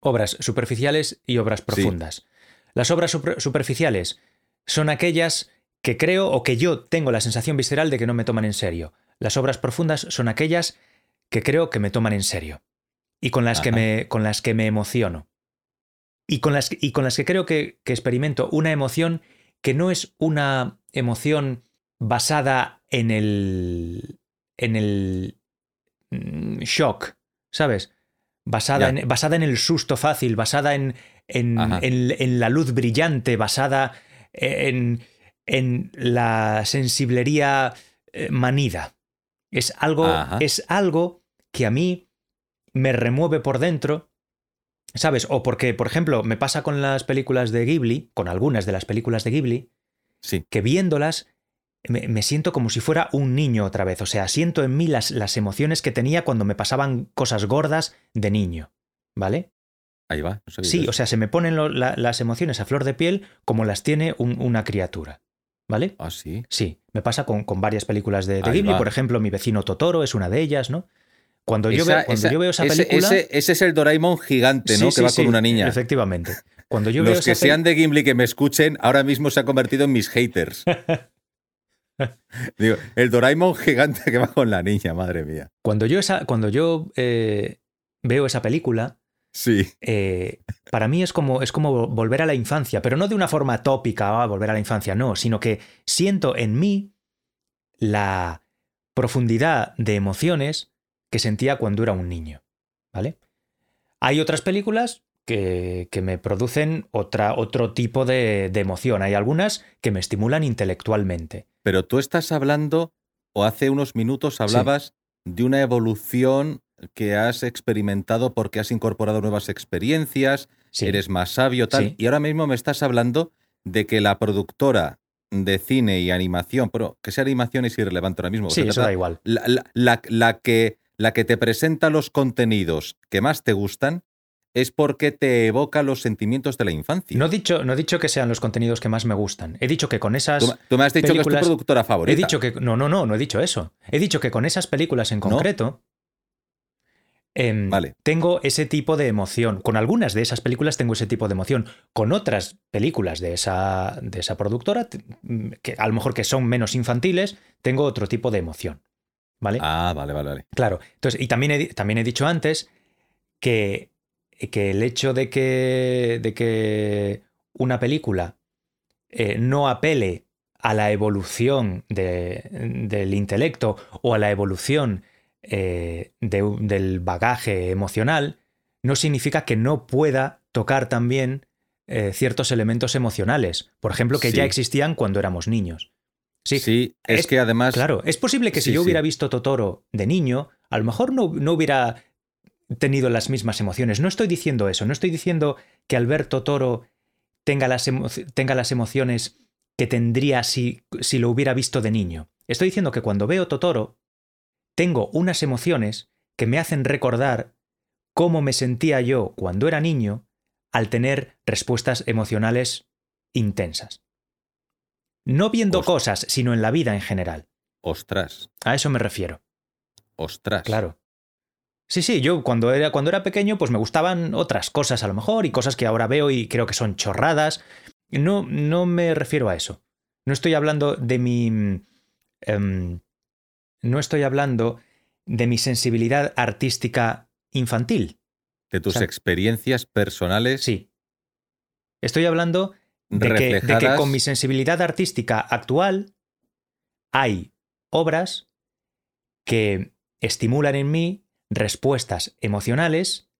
obras superficiales y obras profundas. Las obras super- superficiales son aquellas que creo o que yo tengo la sensación visceral de que no me toman en serio. Las obras profundas son aquellas que creo que me toman en serio y con las, que me, con las que me emociono. Y con las, y con las que creo que, que experimento una emoción que no es una emoción basada en el, en el mm, shock, ¿sabes? Basada en, basada en el susto fácil, basada en, en, en- en la luz brillante, basada en, en la sensiblería eh, manida. Es algo, Ajá. es algo que a mí me remueve por dentro, ¿sabes? O porque, por ejemplo, me pasa con las películas de Ghibli, con algunas de las películas de Ghibli, Sí. que viéndolas me, me siento como si fuera un niño otra vez. O sea, siento en mí las, las emociones que tenía cuando me pasaban cosas gordas de niño. ¿Vale? Ahí va. no Sí, eso. o sea, se me ponen lo- la- las emociones a flor de piel como las tiene un- una criatura. ¿Vale? Ah, sí. Sí, me pasa con, con varias películas de, Ghibli. va. Por ejemplo, Mi vecino Totoro es una de ellas, ¿no? Cuando, yo, veo, cuando esa- yo veo esa ese, película. ese- ese es el Doraemon gigante, ¿no? Sí, que sí, va sí, con una niña. Efectivamente. Cuando yo veo Los que esa sean de Gimli que me escuchen, ahora mismo se ha convertido en mis haters. Digo, el Doraemon gigante que va con la niña, madre mía. Cuando yo, esa, cuando yo eh, veo esa película, Sí. eh, para mí es como, es como volver a la infancia, pero no de una forma tópica, "Ah, volver a la infancia, no, sino que siento en mí la profundidad de emociones que sentía cuando era un niño. ¿Vale? Hay otras películas que, que me producen otra, otro tipo de, de emoción. Hay algunas que me estimulan intelectualmente. Pero tú estás hablando, o hace unos minutos hablabas de una evolución que has experimentado porque has incorporado nuevas experiencias, Sí. eres más sabio, tal. Sí. Y ahora mismo me estás hablando de que la productora de cine y animación, pero que sea animación es irrelevante ahora mismo. Sí, eso da igual. la, la- la- la que, la que te presenta los contenidos que más te gustan es porque te evoca los sentimientos de la infancia. No he, dicho, no he dicho que sean los contenidos que más me gustan. He dicho que con esas. tú, tú me has dicho que es tu productora favorita. He dicho que. No, no, no, no he dicho eso. He dicho que con esas películas en concreto. em, Vale. Tengo ese tipo de emoción. Con algunas de esas películas tengo ese tipo de emoción. Con otras películas de esa, de esa productora, que a lo mejor que son menos infantiles, tengo otro tipo de emoción. ¿Vale? Ah, vale, vale, vale. Claro. Entonces, y también he, también he dicho antes que, que el hecho de que, de que una película eh, no apele a la evolución de- del intelecto o a la evolución eh, de del bagaje emocional, no significa que no pueda tocar también eh, ciertos elementos emocionales. Por ejemplo, que Sí. ya existían cuando éramos niños. Sí, Sí, es, es- que además. Claro, es posible que si Sí, yo sí. hubiera visto Totoro de niño, a lo mejor no, no hubiera tenido las mismas emociones. No estoy diciendo eso, no estoy diciendo que al ver Totoro tenga las, emo- tenga las emociones que tendría si, si lo hubiera visto de niño. Estoy diciendo que cuando veo Totoro, tengo unas emociones que me hacen recordar cómo me sentía yo cuando era niño al tener respuestas emocionales intensas. No viendo Os- cosas, sino en la vida en general. Ostras, A eso me refiero. ostras. Claro. Sí, sí, yo cuando era, cuando era pequeño, pues me gustaban otras cosas a lo mejor y cosas que ahora veo y creo que son chorradas. No, no me refiero a eso. No estoy hablando de mi. em, no estoy hablando de mi sensibilidad artística infantil. De tus O sea, experiencias personales Sí. Estoy hablando de que, de que reflejadas. con mi sensibilidad artística actual hay obras que estimulan en mí respuestas emocionales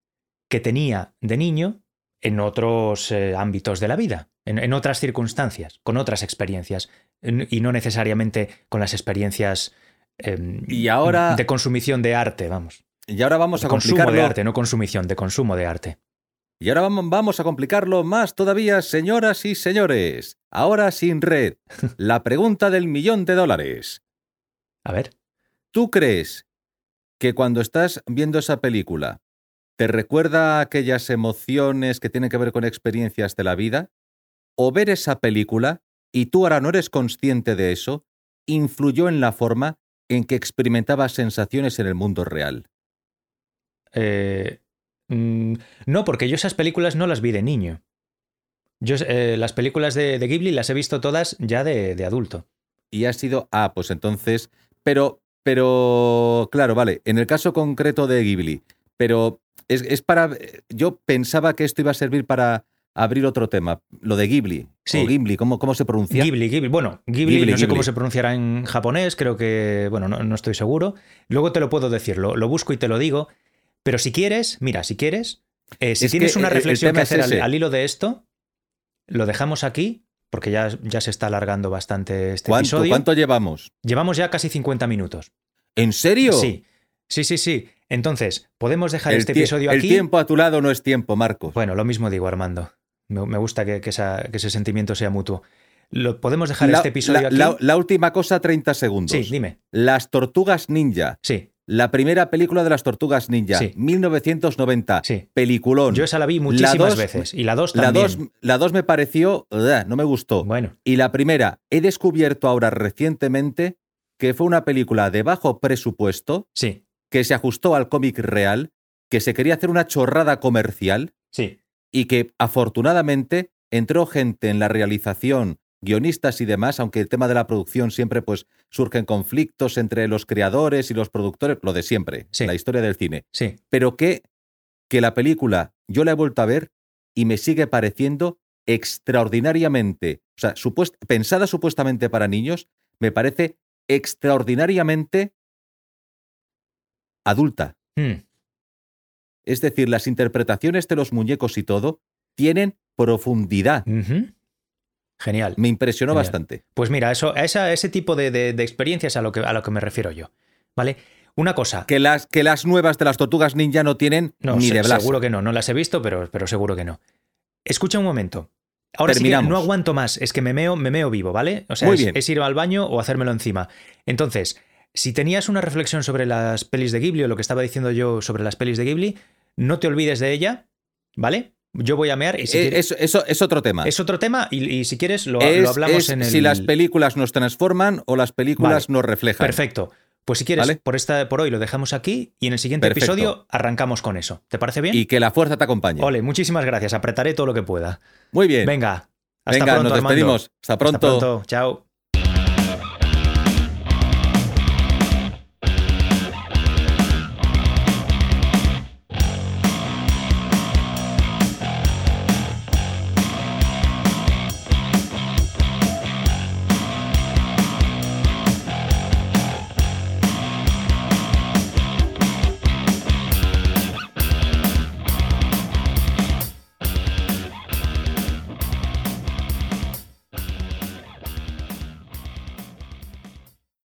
que tenía de niño en otros eh, ámbitos de la vida, en, en otras circunstancias, con otras experiencias, en- y no necesariamente con las experiencias em, Y ahora- de consumición de arte, vamos. Y ahora vamos De a consumo de arte, no consumición, de consumo de arte. Y ahora vam- vamos a complicarlo más todavía, señoras y señores. Ahora sin red. La pregunta del millón de dólares. A ver. ¿Tú crees que cuando estás viendo esa película te recuerda a aquellas emociones que tienen que ver con experiencias de la vida? ¿O ver esa película y tú ahora no eres consciente de eso influyó en la forma en que experimentabas sensaciones en el mundo real? Eh, mm, no, porque yo esas películas no las vi de niño. Yo eh, las películas de, de Ghibli las he visto todas ya de, de adulto. Y ha sido, ah, pues entonces, pero, pero, claro, vale, en el caso concreto de Ghibli, pero es, es para, yo pensaba que esto iba a servir para abrir otro tema, lo de Ghibli, Sí. o Ghibli, ¿cómo, cómo se pronuncia? Ghibli, Ghibli. Bueno, Ghibli, Ghibli, no sé cómo se pronunciará en japonés, creo que, bueno, no, no estoy seguro. Luego te lo puedo decir, lo, lo busco y te lo digo. Pero si quieres, mira, si quieres, eh, si Es tienes que una el- el reflexión que es hacer al, hilo de esto, lo dejamos aquí, porque ya, ya se está alargando bastante este ¿Cuánto, episodio. ¿Cuánto llevamos? Llevamos ya casi 50 minutos. ¿En serio? Sí, sí, sí, sí. Entonces, podemos dejar El, este episodio el aquí. tiempo a tu lado no es tiempo, Marcos. Bueno, lo mismo digo, Armando. Me, me gusta que, que esa- que ese sentimiento sea mutuo. Lo, podemos dejar la, este episodio la- aquí. la- la última cosa, 30 segundos. sí, dime. Las Tortugas Ninja. Sí, La primera película de las Tortugas Ninja, Sí. 1990. sí. Peliculón. Yo esa la vi muchísimas dos- veces. Y la 2 La también. dos, la dos me pareció, ugh, no me gustó. Bueno, Y la primera, he descubierto ahora recientemente que fue una película de bajo presupuesto, sí, que se ajustó al cómic real, que se quería hacer una chorrada comercial sí. y que afortunadamente entró gente en la realización, guionistas y demás, aunque el tema de la producción siempre pues surgen conflictos entre los creadores y los productores, lo de siempre, Sí. la historia del cine. Sí, Pero que, que la película yo la he vuelto a ver y me sigue pareciendo extraordinariamente, o sea, supuest- pensada supuestamente para niños, me parece extraordinariamente adulta. Hmm, Es decir, las interpretaciones de los muñecos y todo tienen profundidad. Genial. Me impresionó Genial. bastante. Pues mira, eso, a esa- ese tipo de, de- de experiencias a lo, que, a lo que me refiero yo. ¿Vale? Una cosa. Que las, que las nuevas de las tortugas ninja no tienen No, ni se- de blas. seguro que no. No las he visto, pero, pero seguro que no. Escucha un momento. Ahora sí que Terminamos. no aguanto más. Es que me meo, me meo vivo, ¿vale? O sea, Muy es, bien. es ir al baño o hacérmelo encima. Entonces, si tenías una reflexión sobre las pelis de Ghibli o lo que estaba diciendo yo sobre las pelis de Ghibli, no te olvides de ella, ¿vale? Yo voy a mear y si Eh, quieres- eso, eso es otro tema. es otro tema y, y si quieres lo, Es- lo hablamos es en el... si las películas nos transforman o las películas Vale. nos reflejan. Perfecto. Pues si quieres, ¿Vale? por, esta, por hoy lo dejamos aquí y en el siguiente Perfecto. episodio arrancamos con eso. ¿Te parece bien? Y que la fuerza te acompañe. Ole, muchísimas gracias. Apretaré todo lo que pueda. Muy bien. Venga. Hasta Venga, pronto, nos despedimos. Hasta pronto. Hasta pronto. Chao.